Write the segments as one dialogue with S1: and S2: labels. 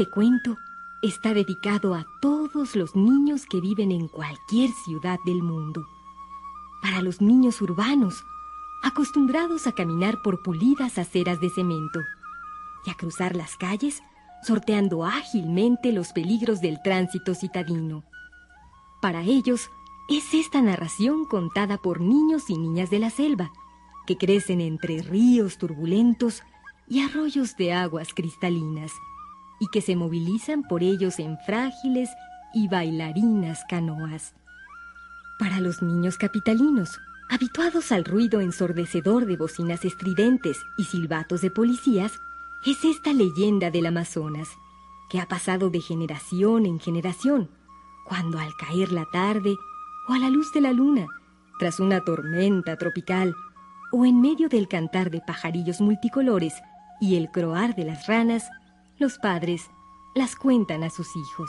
S1: Este cuento está dedicado a todos los niños que viven en cualquier ciudad del mundo. Para los niños urbanos, acostumbrados a caminar por pulidas aceras de cemento y a cruzar las calles sorteando ágilmente los peligros del tránsito citadino. Para ellos, es esta narración contada por niños y niñas de la selva, que crecen entre ríos turbulentos y arroyos de aguas cristalinas y que se movilizan por ellos en frágiles y bailarinas canoas. Para los niños capitalinos, habituados al ruido ensordecedor de bocinas estridentes y silbatos de policías, es esta leyenda del Amazonas, que ha pasado de generación en generación, cuando al caer la tarde o a la luz de la luna, tras una tormenta tropical, o en medio del cantar de pajarillos multicolores y el croar de las ranas, los padres las cuentan a sus hijos.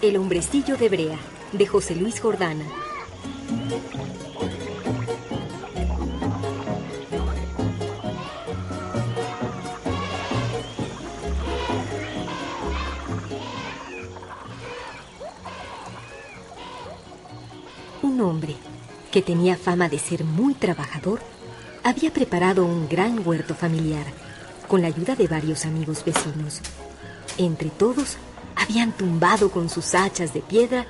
S1: El hombrecillo de Brea, de José Luis Jordana. Un hombre, que tenía fama de ser muy trabajador, había preparado un gran huerto familiar, con la ayuda de varios amigos vecinos. Entre todos, habían tumbado con sus hachas de piedra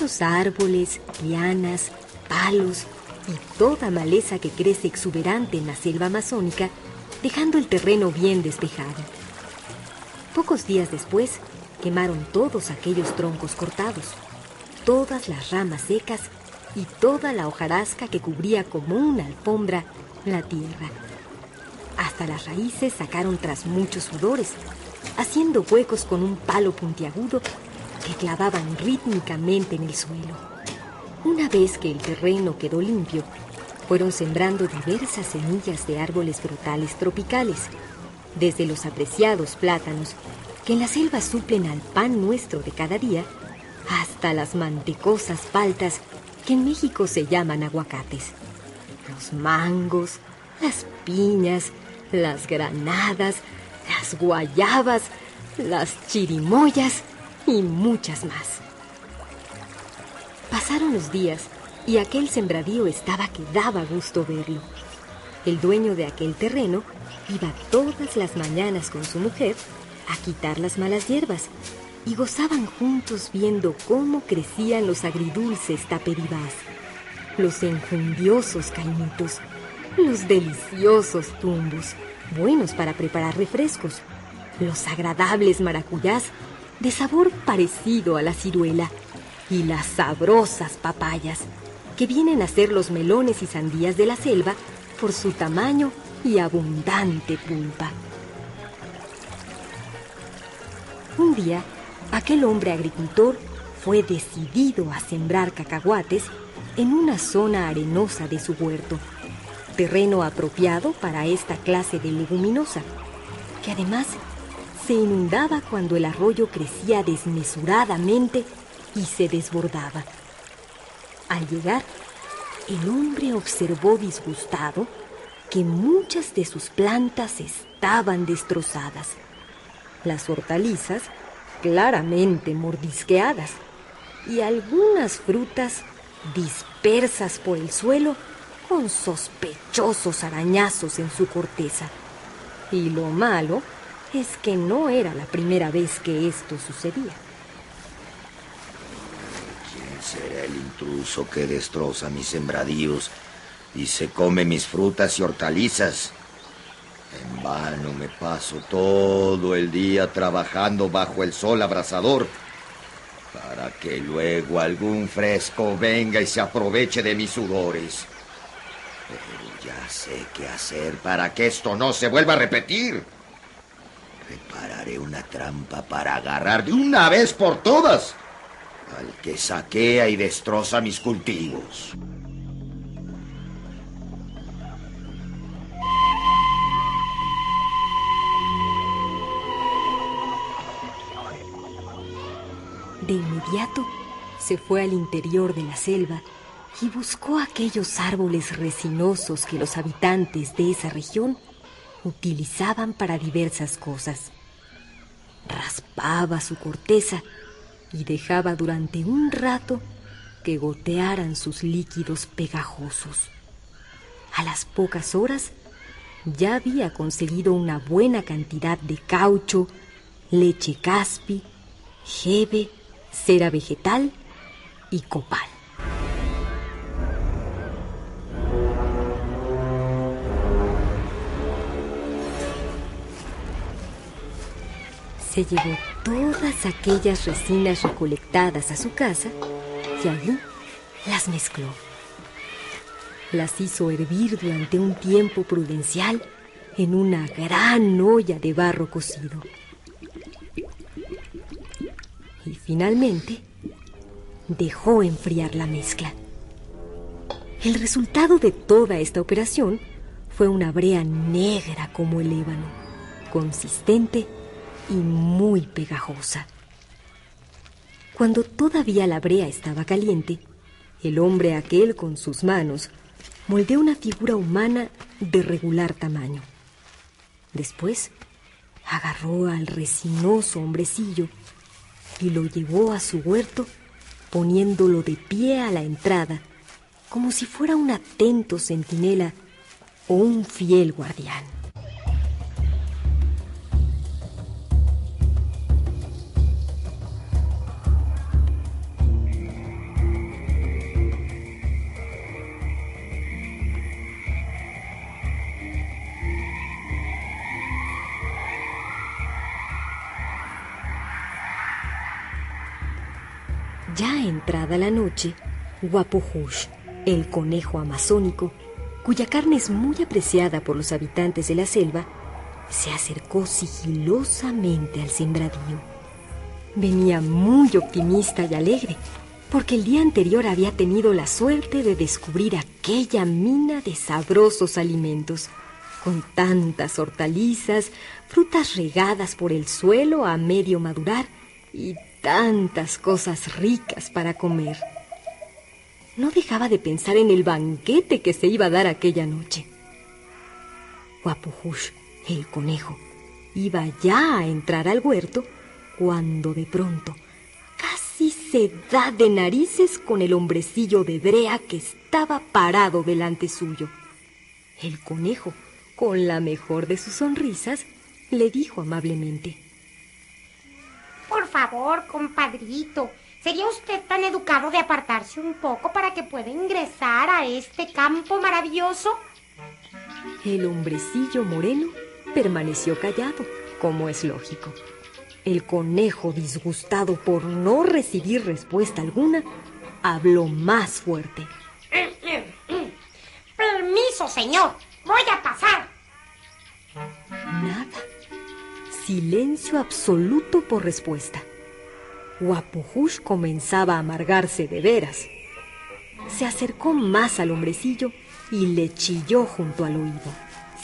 S1: los árboles, lianas, palos y toda maleza que crece exuberante en la selva amazónica, dejando el terreno bien despejado. Pocos días después, quemaron todos aquellos troncos cortados, todas las ramas secas y toda la hojarasca que cubría como una alfombra la tierra. Hasta las raíces sacaron tras muchos sudores, haciendo huecos con un palo puntiagudo que clavaban rítmicamente en el suelo. Una vez que el terreno quedó limpio, fueron sembrando diversas semillas de árboles frutales tropicales, desde los apreciados plátanos que en la selva suplen al pan nuestro de cada día, hasta las mantecosas paltas que en México se llaman aguacates. Los mangos, las piñas, las granadas, las guayabas, las chirimoyas y muchas más. Pasaron los días y aquel sembradío estaba que daba gusto verlo. El dueño de aquel terreno iba todas las mañanas con su mujer a quitar las malas hierbas y gozaban juntos viendo cómo crecían los agridulces taperibás, los enjundiosos caimitos, los deliciosos tumbos, buenos para preparar refrescos, los agradables maracuyás de sabor parecido a la ciruela y las sabrosas papayas, que vienen a ser los melones y sandías de la selva por su tamaño y abundante pulpa. Un día, aquel hombre agricultor fue decidido a sembrar cacahuates en una zona arenosa de su huerto, terreno apropiado para esta clase de leguminosa, que además se inundaba cuando el arroyo crecía desmesuradamente y se desbordaba. Al llegar, el hombre observó disgustado que muchas de sus plantas estaban destrozadas, las hortalizas claramente mordisqueadas, y algunas frutas dispersas por el suelo con sospechosos arañazos en su corteza. Y lo malo es que no era la primera vez que esto sucedía.
S2: ¿Quién será el intruso que destroza mis sembradíos y se come mis frutas y hortalizas? En vano me paso todo el día trabajando bajo el sol abrasador para que luego algún fresco venga y se aproveche de mis sudores. Pero ya sé qué hacer para que esto no se vuelva a repetir. Prepararé una trampa para agarrar de una vez por todas al que saquea y destroza mis cultivos.
S1: De inmediato se fue al interior de la selva y buscó aquellos árboles resinosos que los habitantes de esa región utilizaban para diversas cosas. Raspaba su corteza y dejaba durante un rato que gotearan sus líquidos pegajosos. A las pocas horas ya había conseguido una buena cantidad de caucho, leche caspi, jeve, cera vegetal y copal. Se llevó todas aquellas resinas recolectadas a su casa y allí las mezcló. Las hizo hervir durante un tiempo prudencial en una gran olla de barro cocido. Y finalmente dejó enfriar la mezcla. El resultado de toda esta operación fue una brea negra como el ébano, consistente y muy pegajosa. Cuando todavía la brea estaba caliente, el hombre aquel con sus manos moldeó una figura humana de regular tamaño. Después agarró al resinoso hombrecillo y lo llevó a su huerto poniéndolo de pie a la entrada, como si fuera un atento centinela o un fiel guardián. Noche, el conejo amazónico, cuya carne es muy apreciada por los habitantes de la selva, se acercó sigilosamente al sembradío. Venía muy optimista y alegre, porque el día anterior había tenido la suerte de descubrir aquella mina de sabrosos alimentos, con tantas hortalizas, frutas regadas por el suelo a medio madurar y tantas cosas ricas para comer. No dejaba de pensar en el banquete que se iba a dar aquella noche. Guapujush, el conejo, iba ya a entrar al huerto cuando de pronto casi se da de narices con el hombrecillo de brea que estaba parado delante suyo. El conejo, con la mejor de sus sonrisas, le dijo amablemente
S3: por favor, compadrito, ¿sería usted tan educado de apartarse un poco para que pueda ingresar a este campo maravilloso?
S1: El hombrecillo moreno permaneció callado, como es lógico. El conejo, disgustado por no recibir respuesta alguna, habló más fuerte.
S3: Permiso, señor. Voy a pasar.
S1: Nada. Silencio absoluto por respuesta. Guapujush comenzaba a amargarse de veras. Se acercó más al hombrecillo y le chilló junto al oído.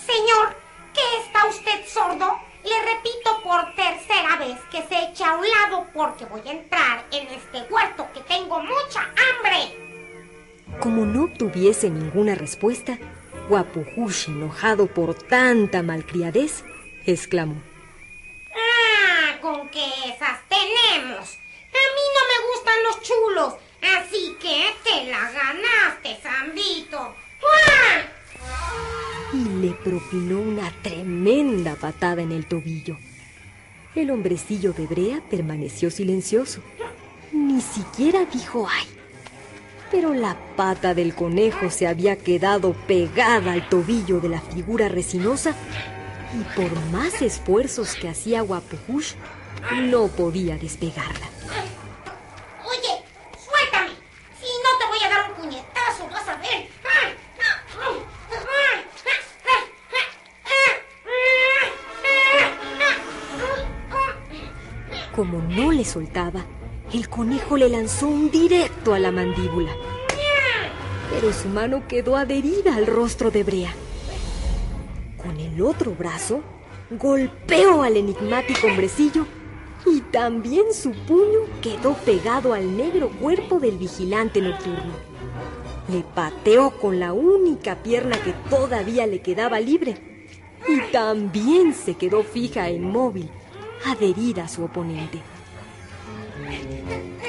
S3: Señor, ¿qué está usted sordo? Le repito por tercera vez que se eche a un lado porque voy a entrar en este huerto que tengo mucha hambre.
S1: Como no obtuviese ninguna respuesta, Guapujush, enojado por tanta malcriadez, exclamó
S3: con que Así que te la ganaste, Zambito. ¡Uah! Y le
S1: propinó una tremenda patada en el tobillo. El hombrecillo de Brea permaneció silencioso. Ni siquiera dijo ay. Pero la pata del conejo se había quedado pegada al tobillo de la figura resinosa y por más esfuerzos que hacía Guapujush, no podía despegarla. Soltaba, el conejo le lanzó un directo a la mandíbula. Pero su mano quedó adherida al rostro de Brea. Con el otro brazo, golpeó al enigmático hombrecillo y también su puño quedó pegado al negro cuerpo del vigilante nocturno. Le pateó con la única pierna que todavía le quedaba libre y también se quedó fija e inmóvil, adherida a su oponente.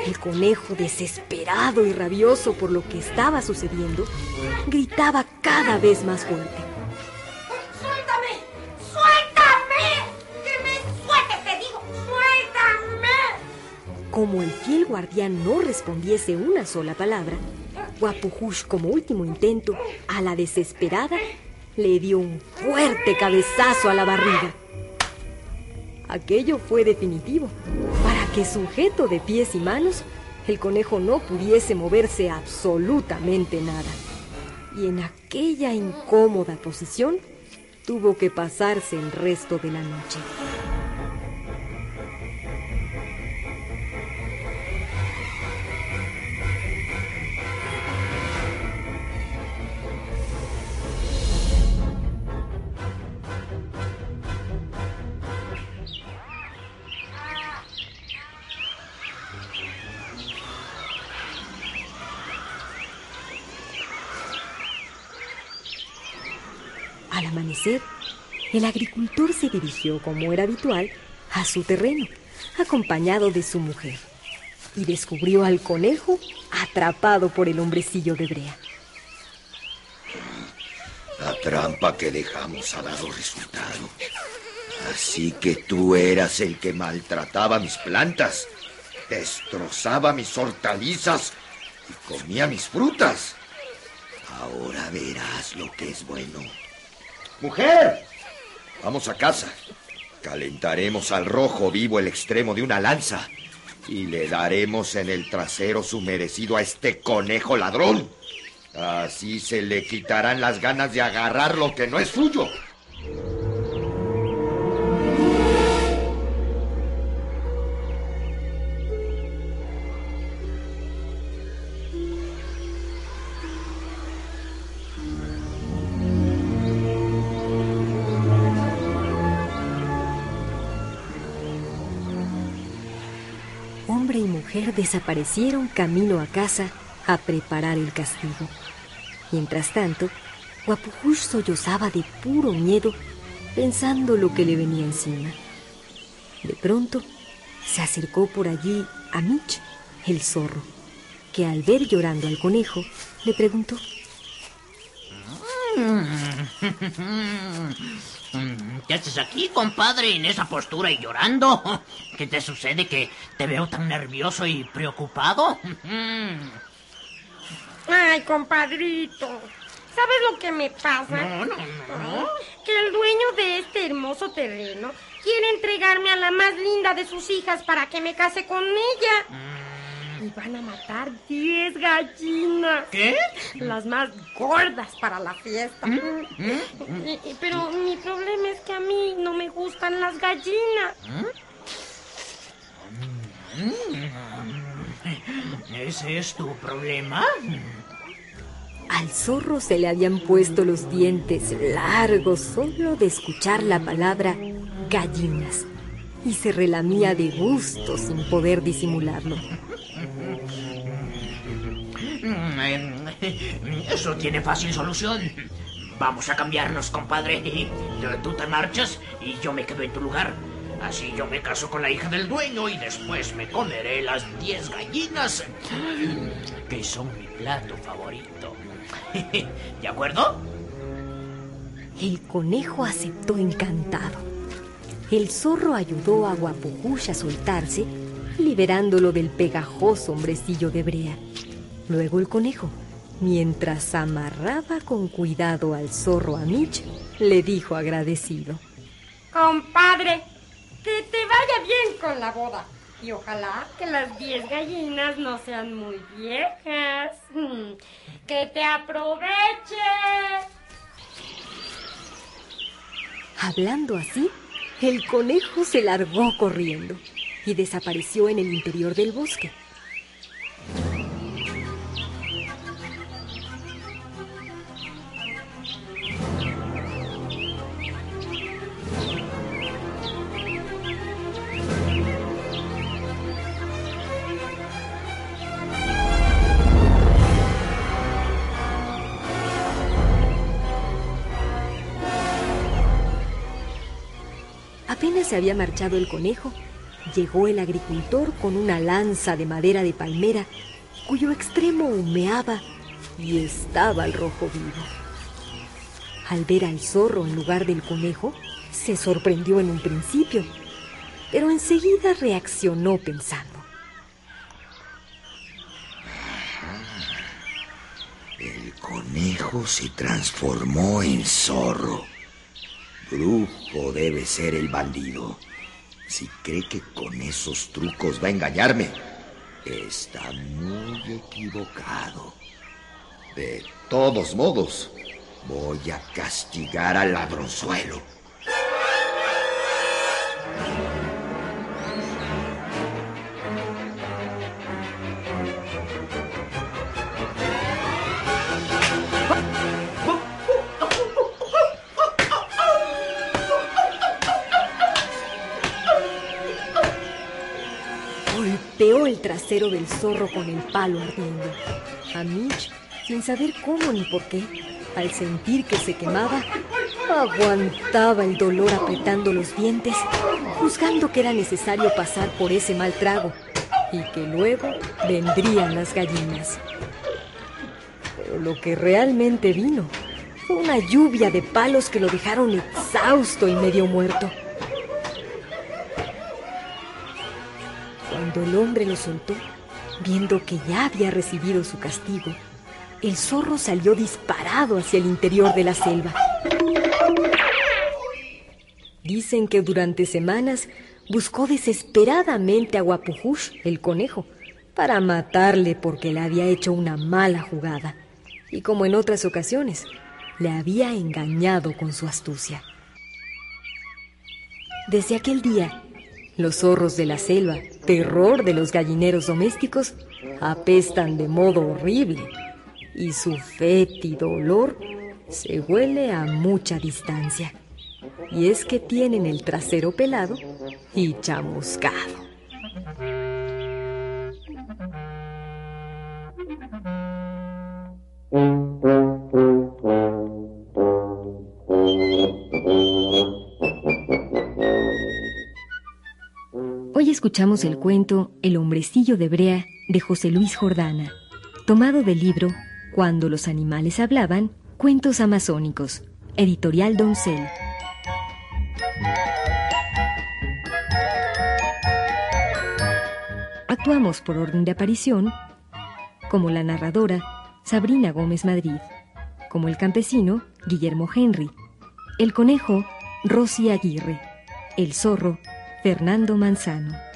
S1: El conejo, desesperado y rabioso por lo que estaba sucediendo, gritaba cada vez más fuerte.
S3: ¡Suéltame! ¡Suéltame! ¡Que me sueltes, te digo! ¡Suéltame!
S1: Como el fiel guardián no respondiese una sola palabra, Guapujush, como último intento, a la desesperada, le dio un fuerte cabezazo a la barriga. Aquello fue definitivo. Que sujeto de pies y manos, el conejo no pudiese moverse absolutamente nada. Y en aquella incómoda posición tuvo que pasarse el resto de la noche. El agricultor se dirigió, como era habitual, a su terreno, acompañado de su mujer, y descubrió al conejo atrapado por el hombrecillo de brea.
S2: La trampa que dejamos ha dado resultado. Así que tú eras el que maltrataba mis plantas, destrozaba mis hortalizas y comía mis frutas. Ahora verás lo que es bueno. ¡Mujer! Vamos a casa. Calentaremos al rojo vivo el extremo de una lanza y le daremos en el trasero su merecido a este conejo ladrón. Así se le quitarán las ganas de agarrar lo que no es suyo.
S1: Hombre y mujer desaparecieron camino a casa a preparar el castigo. Mientras tanto, Guapujush sollozaba de puro miedo pensando lo que le venía encima. De pronto, se acercó por allí a Mitch, el zorro, que al ver llorando al conejo, le preguntó.
S4: ¿Qué haces aquí, compadre, en esa postura y llorando? ¿Qué te sucede que te veo tan nervioso y preocupado?
S3: Ay, compadrito. ¿Sabes lo que me pasa?
S4: No, no, no.
S3: Que el dueño de este hermoso terreno quiere entregarme a la más linda de sus hijas para que me case con ella. Y van a matar 10 gallinas.
S4: ¿Qué?
S3: Las más gordas para la fiesta. Y- Pero mi problema es que a mí no me gustan las gallinas.
S4: ¿Ese es tu problema?
S1: Al zorro se le habían puesto los dientes largos solo de escuchar la palabra gallinas y se relamía de gusto sin poder disimularlo.
S4: Mm, eh, Eso tiene fácil solución. Vamos a cambiarnos, compadre. Tú te marchas y yo me quedo en tu lugar. Así yo me caso con la hija del dueño y después me comeré las 10 gallinas, que son mi plato favorito. ¿De acuerdo?
S1: El conejo aceptó encantado. El zorro ayudó a Guapujush a soltarse, liberándolo del pegajoso hombrecillo de brea. Luego el conejo, mientras amarraba con cuidado al zorro a Mitch, le dijo agradecido.
S3: Compadre, que te vaya bien con la boda. Y ojalá que las diez gallinas no sean muy viejas. Que te aproveche.
S1: Hablando así, el conejo se largó corriendo y desapareció en el interior del bosque. Apenas se había marchado el conejo, llegó el agricultor con una lanza de madera de palmera cuyo extremo humeaba y estaba al rojo vivo. Al ver al zorro en lugar del conejo, se sorprendió en un principio, pero enseguida reaccionó pensando.
S2: El conejo se transformó en zorro. Brujo debe ser el bandido. Si cree que con esos trucos va a engañarme, está muy equivocado. De todos modos, voy a castigar al ladronzuelo.
S1: Golpeó el trasero del zorro con el palo ardiendo. A Mitch, sin saber cómo ni por qué, al sentir que se quemaba, aguantaba el dolor apretando los dientes, juzgando que era necesario pasar por ese mal trago y que luego vendrían las gallinas. Pero lo que realmente vino fue una lluvia de palos que lo dejaron exhausto y medio muerto. Cuando el hombre lo soltó, viendo que ya había recibido su castigo, el zorro salió disparado hacia el interior de la selva. Dicen que durante semanas buscó desesperadamente a Guapujush, el conejo, para matarle porque le había hecho una mala jugada y como en otras ocasiones, le había engañado con su astucia. Desde aquel día, los zorros de la selva, terror de los gallineros domésticos, apestan de modo horrible y su fétido olor se huele a mucha distancia. Y es que tienen el trasero pelado y chamuscado. Escuchamos el cuento El hombrecillo de Brea de José Luis Jordana, tomado del libro Cuando los animales hablaban, cuentos amazónicos, editorial Doncel. Actuamos por orden de aparición como la narradora Sabrina Gómez Madrid, como el campesino Guillermo Henry, el conejo Rosy Aguirre, el zorro Fernando Manzano.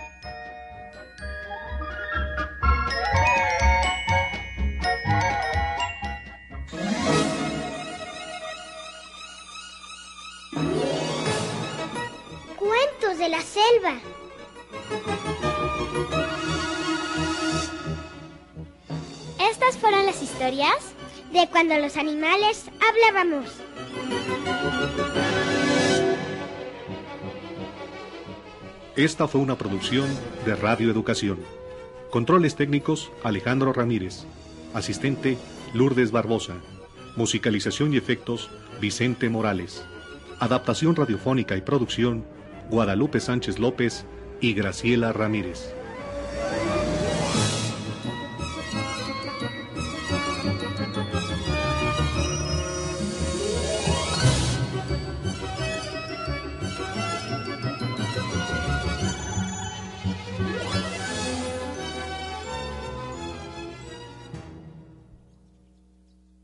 S5: Selva.
S6: ¿Estas fueron las historias?
S5: De cuando los animales hablábamos.
S7: Esta fue una producción de Radio Educación. Controles técnicos Alejandro Ramírez. Asistente Lourdes Barbosa. Musicalización y efectos Vicente Morales. Adaptación radiofónica y producción Guadalupe Sánchez López y Graciela Ramírez.